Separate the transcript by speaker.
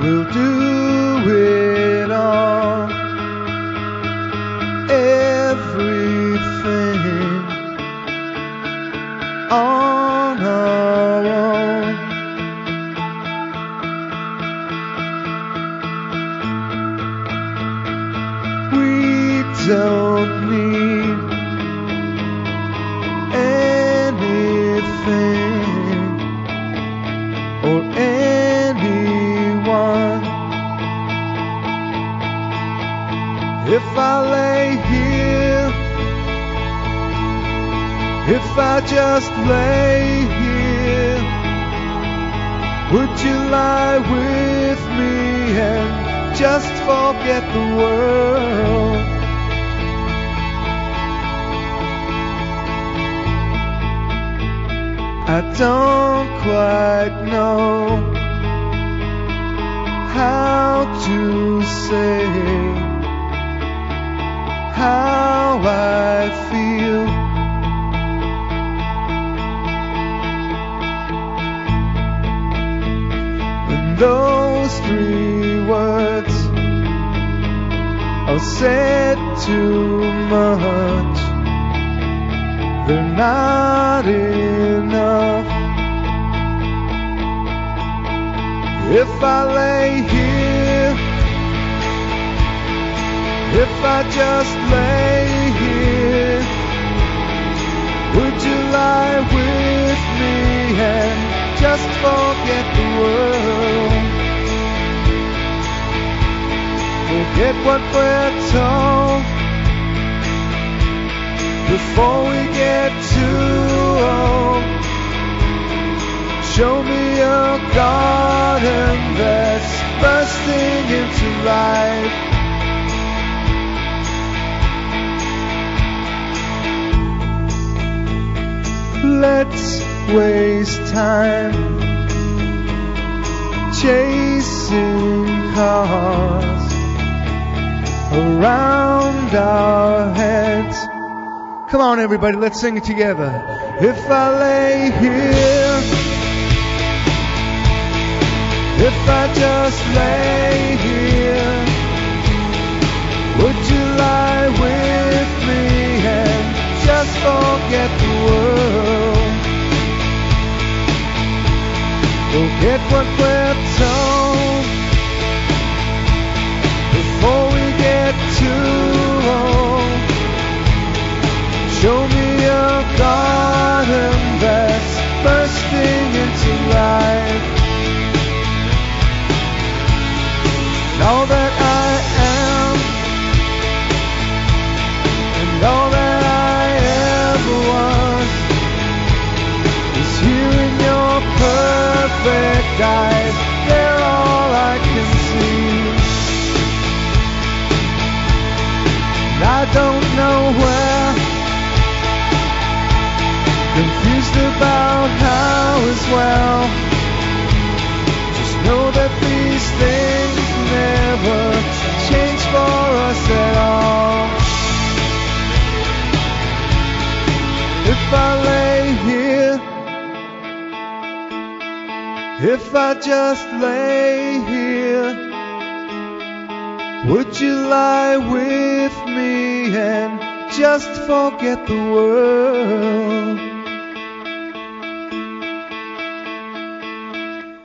Speaker 1: will do it all. Everything on our own. We don't need. I lay here, if I just lay here, would you lie with me and just forget the world? I don't quite know how to how I feel. And those three words are said too much. They're not enough. If I lay here, if I just lay here, would you lie with me and just forget the world? Forget what we're told before we get too old. Show me a garden that's bursting into life. Let's waste time chasing cars around our heads. Come on, everybody, let's sing it together. If I lay here, if I just lay here, Forget what we're told before we get too old. Show me a garden that's bursting into life. All that perfect. They're all I can see. And I don't know where confused about how as well. If I just lay here, would you lie with me and just forget the world?